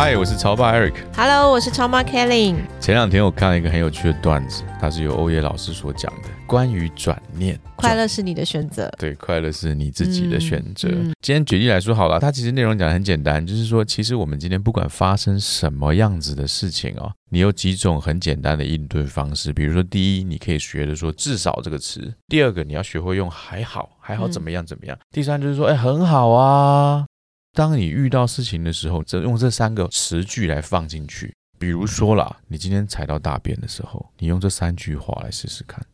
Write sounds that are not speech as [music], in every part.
嗨，我是超爸 Eric。Hello，我是超妈 Kelly。前两天我看了一个很有趣的段子，它是由欧耶老师所讲的，关于转念。快乐是你的选择，对，快乐是你自己的选择。今天举例来说好了，它其实内容讲的很简单，就是说，其实我们今天不管发生什么样子的事情哦，你有几种很简单的应对方式。比如说，第一，你可以学着说“至少”这个词；第二个，你要学会用“还好”，还好怎么样怎么样；第三，就是说，哎，很好啊。当你遇到事情的时候，只用这三个词句来放进去。比如说啦，你今天踩到大便的时候，你用这三句话来试试看。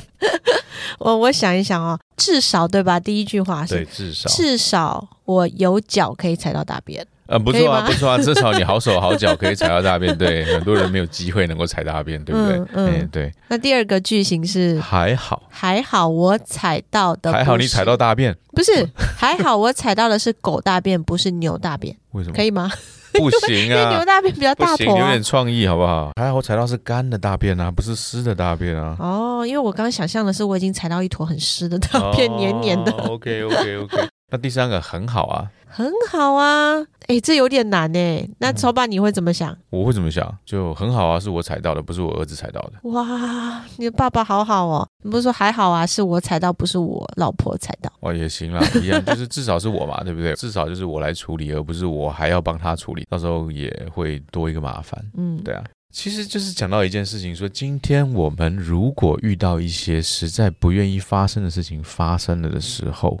[laughs] 我我想一想哦，至少对吧？第一句话是至少，至少我有脚可以踩到大便。呃，不错啊，不错啊，[laughs] 至少你好手好脚可以踩到大便。对，[laughs] 很多人没有机会能够踩大便，对不对？嗯，对。那第二个句型是还好，还好我踩到的还好你踩到大便，不是 [laughs] 还好我踩到的是狗大便，不是牛大便。为什么？可以吗？不行啊，因为牛大便比较大坨，有点创意好不好？还好我踩到是干的大便啊，不是湿的大便啊。哦，因为我刚刚想象的是我已经踩到一坨很湿的大便，黏黏的。OK OK OK。那第三个很好啊。很好啊，哎，这有点难哎。那超爸你会怎么想？我会怎么想？就很好啊，是我踩到的，不是我儿子踩到的。哇，你的爸爸好好哦。你不是说还好啊？是我踩到，不是我老婆踩到。哦，也行啦，一样，就是至少是我嘛，对不对？[laughs] 至少就是我来处理，而不是我还要帮他处理，到时候也会多一个麻烦。嗯，对啊。其实就是讲到一件事情，说今天我们如果遇到一些实在不愿意发生的事情发生了的时候。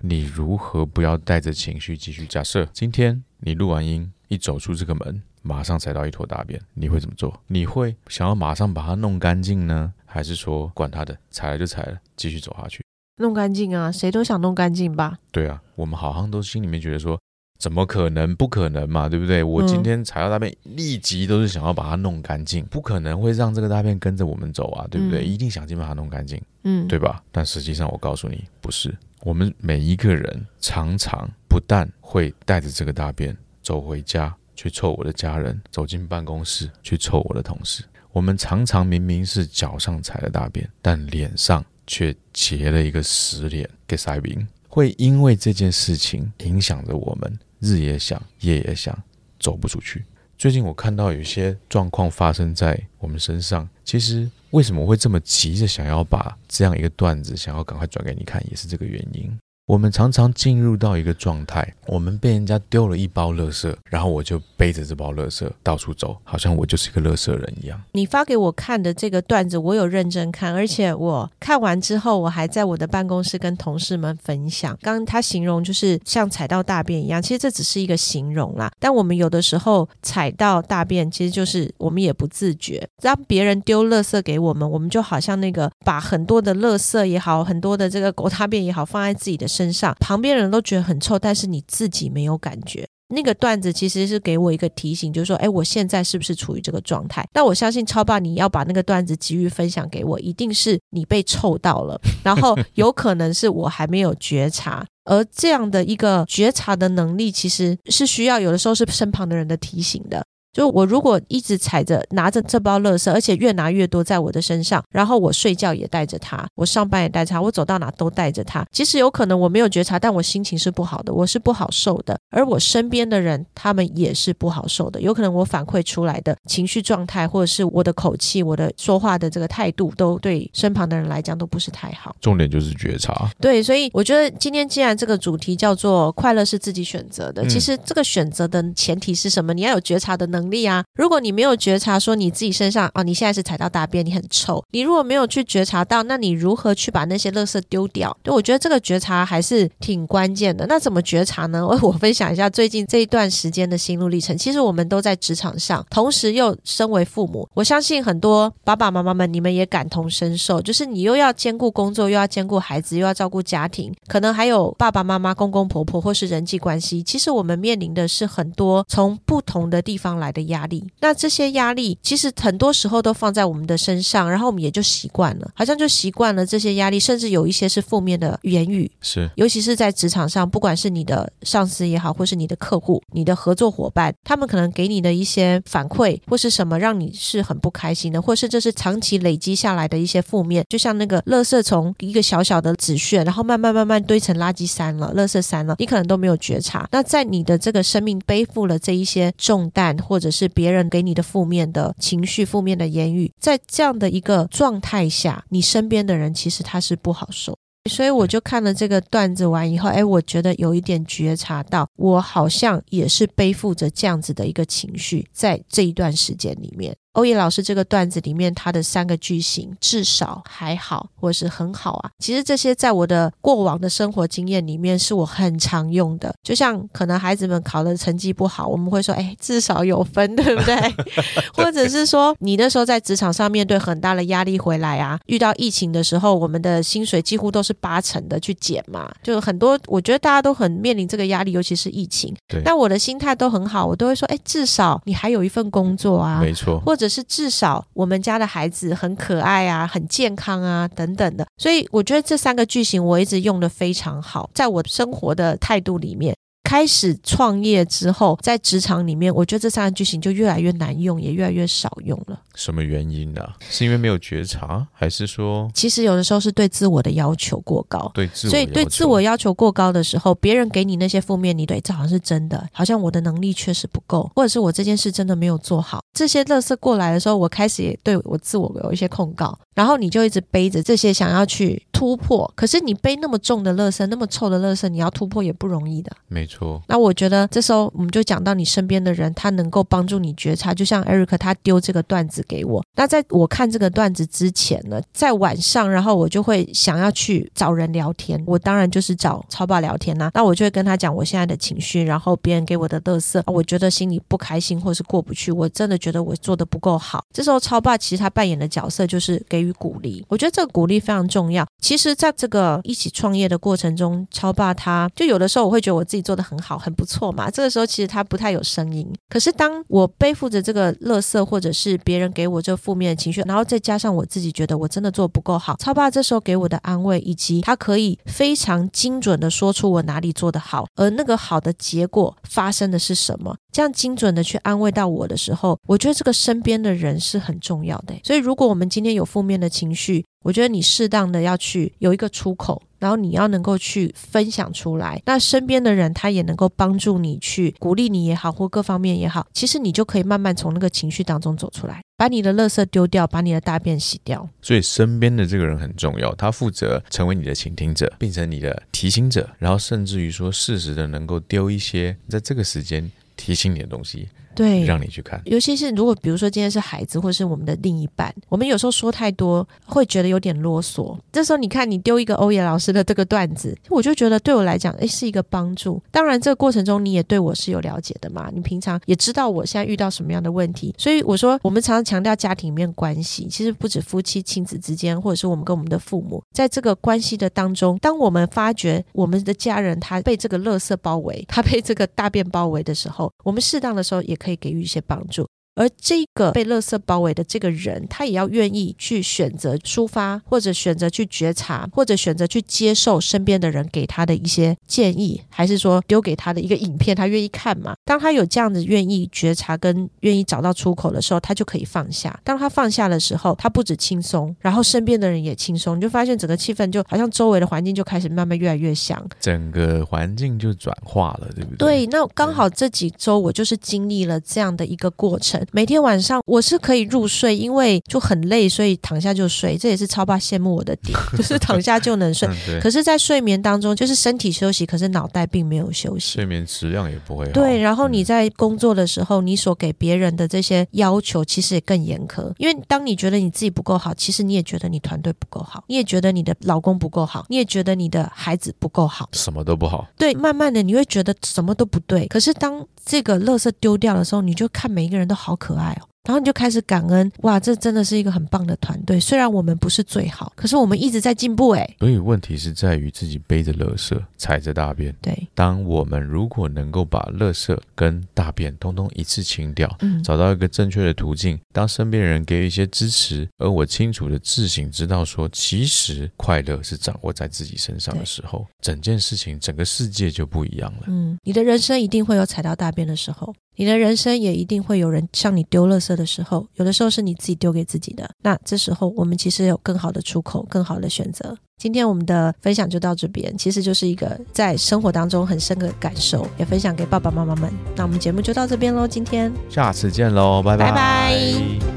你如何不要带着情绪继续？假设今天你录完音，一走出这个门，马上踩到一坨大便，你会怎么做？你会想要马上把它弄干净呢，还是说管他的，踩了就踩了，继续走下去？弄干净啊，谁都想弄干净吧？对啊，我们好像都心里面觉得说，怎么可能？不可能嘛，对不对？我今天踩到大便，立即都是想要把它弄干净，不可能会让这个大便跟着我们走啊，对不对？一定想尽办法弄干净，嗯，对吧？但实际上，我告诉你，不是。我们每一个人常常不但会带着这个大便走回家去臭我的家人，走进办公室去臭我的同事。我们常常明明是脚上踩了大便，但脸上却结了一个死脸给塞宾。会因为这件事情影响着我们，日也想，夜也想，走不出去。最近我看到有些状况发生在我们身上，其实。为什么会这么急着想要把这样一个段子想要赶快转给你看，也是这个原因。我们常常进入到一个状态，我们被人家丢了一包垃圾，然后我就背着这包垃圾到处走，好像我就是一个垃圾人一样。你发给我看的这个段子，我有认真看，而且我看完之后，我还在我的办公室跟同事们分享。刚他形容就是像踩到大便一样，其实这只是一个形容啦。但我们有的时候踩到大便，其实就是我们也不自觉，让别人丢垃圾给我们，我们就好像那个把很多的垃圾也好，很多的这个狗大便也好，放在自己的。身上，旁边人都觉得很臭，但是你自己没有感觉。那个段子其实是给我一个提醒，就是说，哎，我现在是不是处于这个状态？那我相信超爸，你要把那个段子急于分享给我，一定是你被臭到了，然后有可能是我还没有觉察，[laughs] 而这样的一个觉察的能力，其实是需要有的时候是身旁的人的提醒的。就我如果一直踩着拿着这包垃圾，而且越拿越多在我的身上，然后我睡觉也带着它，我上班也带着它，我走到哪都带着它。其实有可能我没有觉察，但我心情是不好的，我是不好受的。而我身边的人，他们也是不好受的。有可能我反馈出来的情绪状态，或者是我的口气、我的说话的这个态度，都对身旁的人来讲都不是太好。重点就是觉察。对，所以我觉得今天既然这个主题叫做快乐是自己选择的，其实这个选择的前提是什么？你要有觉察的能。力啊！如果你没有觉察说你自己身上啊，你现在是踩到大便，你很臭。你如果没有去觉察到，那你如何去把那些垃圾丢掉？对我觉得这个觉察还是挺关键的。那怎么觉察呢？我我分享一下最近这一段时间的心路历程。其实我们都在职场上，同时又身为父母，我相信很多爸爸妈妈们，你们也感同身受。就是你又要兼顾工作，又要兼顾孩子，又要照顾家庭，可能还有爸爸妈妈、公公婆婆或是人际关系。其实我们面临的是很多从不同的地方来。的压力。那这些压力其实很多时候都放在我们的身上，然后我们也就习惯了，好像就习惯了这些压力，甚至有一些是负面的言语。是，尤其是在职场上，不管是你的上司也好，或是你的客户、你的合作伙伴，他们可能给你的一些反馈或是什么，让你是很不开心的，或是这是长期累积下来的一些负面，就像那个垃圾从一个小小的纸屑，然后慢慢慢慢堆成垃圾山了、垃圾山了，你可能都没有觉察。那在你的这个生命背负了这一些重担，或者是别人给你的负面的情绪、负面的言语，在这样的一个状态下，你身边的人其实他是不好受。所以我就看了这个段子完以后，哎，我觉得有一点觉察到，我好像也是背负着这样子的一个情绪，在这一段时间里面。欧野老师这个段子里面，他的三个句型至少还好，或是很好啊。其实这些在我的过往的生活经验里面，是我很常用的。就像可能孩子们考的成绩不好，我们会说，哎，至少有分，对不对？[laughs] 或者是说，你那时候在职场上面对很大的压力回来啊，遇到疫情的时候，我们的薪水几乎都是八成的去减嘛，就很多。我觉得大家都很面临这个压力，尤其是疫情。对。但我的心态都很好，我都会说，哎，至少你还有一份工作啊，没错，或者。是至少我们家的孩子很可爱啊，很健康啊，等等的，所以我觉得这三个句型我一直用的非常好，在我生活的态度里面。开始创业之后，在职场里面，我觉得这三个句型就越来越难用，也越来越少用了。什么原因呢？是因为没有觉察，还是说，其实有的时候是对自我的要求过高？对，自所以对自我要求过高的时候，别人给你那些负面，你对这好像是真的，好像我的能力确实不够，或者是我这件事真的没有做好。这些乐色过来的时候，我开始也对我自我有一些控告，然后你就一直背着这些想要去突破。可是你背那么重的乐色，那么臭的乐色，你要突破也不容易的。没错。那我觉得这时候我们就讲到你身边的人，他能够帮助你觉察。就像 Eric 他丢这个段子给我，那在我看这个段子之前呢，在晚上，然后我就会想要去找人聊天。我当然就是找超爸聊天啦。那我就会跟他讲我现在的情绪，然后别人给我的乐色，我觉得心里不开心或是过不去，我真的觉得我做的不够好。这时候超爸其实他扮演的角色就是给予鼓励。我觉得这个鼓励非常重要。其实，在这个一起创业的过程中，超爸他就有的时候我会觉得我自己做的很好。很不错嘛，这个时候其实他不太有声音。可是当我背负着这个垃圾，或者是别人给我这负面情绪，然后再加上我自己觉得我真的做不够好，超爸这时候给我的安慰，以及他可以非常精准的说出我哪里做得好，而那个好的结果发生的是什么，这样精准的去安慰到我的时候，我觉得这个身边的人是很重要的。所以如果我们今天有负面的情绪，我觉得你适当的要去有一个出口。然后你要能够去分享出来，那身边的人他也能够帮助你去鼓励你也好，或各方面也好，其实你就可以慢慢从那个情绪当中走出来，把你的垃圾丢掉，把你的大便洗掉。所以身边的这个人很重要，他负责成为你的倾听者，变成你的提醒者，然后甚至于说适时的能够丢一些在这个时间提醒你的东西。对，让你去看。尤其是如果比如说今天是孩子，或是我们的另一半，我们有时候说太多，会觉得有点啰嗦。这时候你看，你丢一个欧野老师的这个段子，我就觉得对我来讲，哎，是一个帮助。当然，这个过程中你也对我是有了解的嘛，你平常也知道我现在遇到什么样的问题。所以我说，我们常常强调家庭里面关系，其实不止夫妻、亲子之间，或者是我们跟我们的父母，在这个关系的当中，当我们发觉我们的家人他被这个垃圾包围，他被这个大便包围的时候，我们适当的时候也可可以给予一些帮。助。而这个被垃圾包围的这个人，他也要愿意去选择抒发，或者选择去觉察，或者选择去接受身边的人给他的一些建议，还是说丢给他的一个影片，他愿意看嘛？当他有这样子愿意觉察跟愿意找到出口的时候，他就可以放下。当他放下的时候，他不止轻松，然后身边的人也轻松，你就发现整个气氛就好像周围的环境就开始慢慢越来越香，整个环境就转化了，对不对？对，那刚好这几周我就是经历了这样的一个过程。每天晚上我是可以入睡，因为就很累，所以躺下就睡。这也是超爸羡慕我的点，[laughs] 就是躺下就能睡。可是，在睡眠当中，就是身体休息，可是脑袋并没有休息，睡眠质量也不会好。对，然后你在工作的时候，你所给别人的这些要求，其实也更严苛。因为当你觉得你自己不够好，其实你也觉得你团队不够好，你也觉得你的老公不够好，你也觉得你的孩子不够好，什么都不好。对，慢慢的你会觉得什么都不对。可是当这个垃圾丢掉的时候，你就看每一个人都好可爱哦。然后你就开始感恩，哇，这真的是一个很棒的团队。虽然我们不是最好，可是我们一直在进步，哎。所以问题是在于自己背着垃圾，踩着大便。对，当我们如果能够把垃圾跟大便通通一次清掉，嗯找到一个正确的途径，当身边人给予一些支持，而我清楚的自省，知道说，其实快乐是掌握在自己身上的时候，整件事情、整个世界就不一样了。嗯，你的人生一定会有踩到大便的时候，你的人生也一定会有人向你丢垃圾的时候，有的时候是你自己丢给自己的。那这时候我们其实有更好的出口，更好的选择。今天我们的分享就到这边，其实就是一个在生活当中很深的感受，也分享给爸爸妈妈们。那我们节目就到这边喽，今天。下次见喽，拜拜拜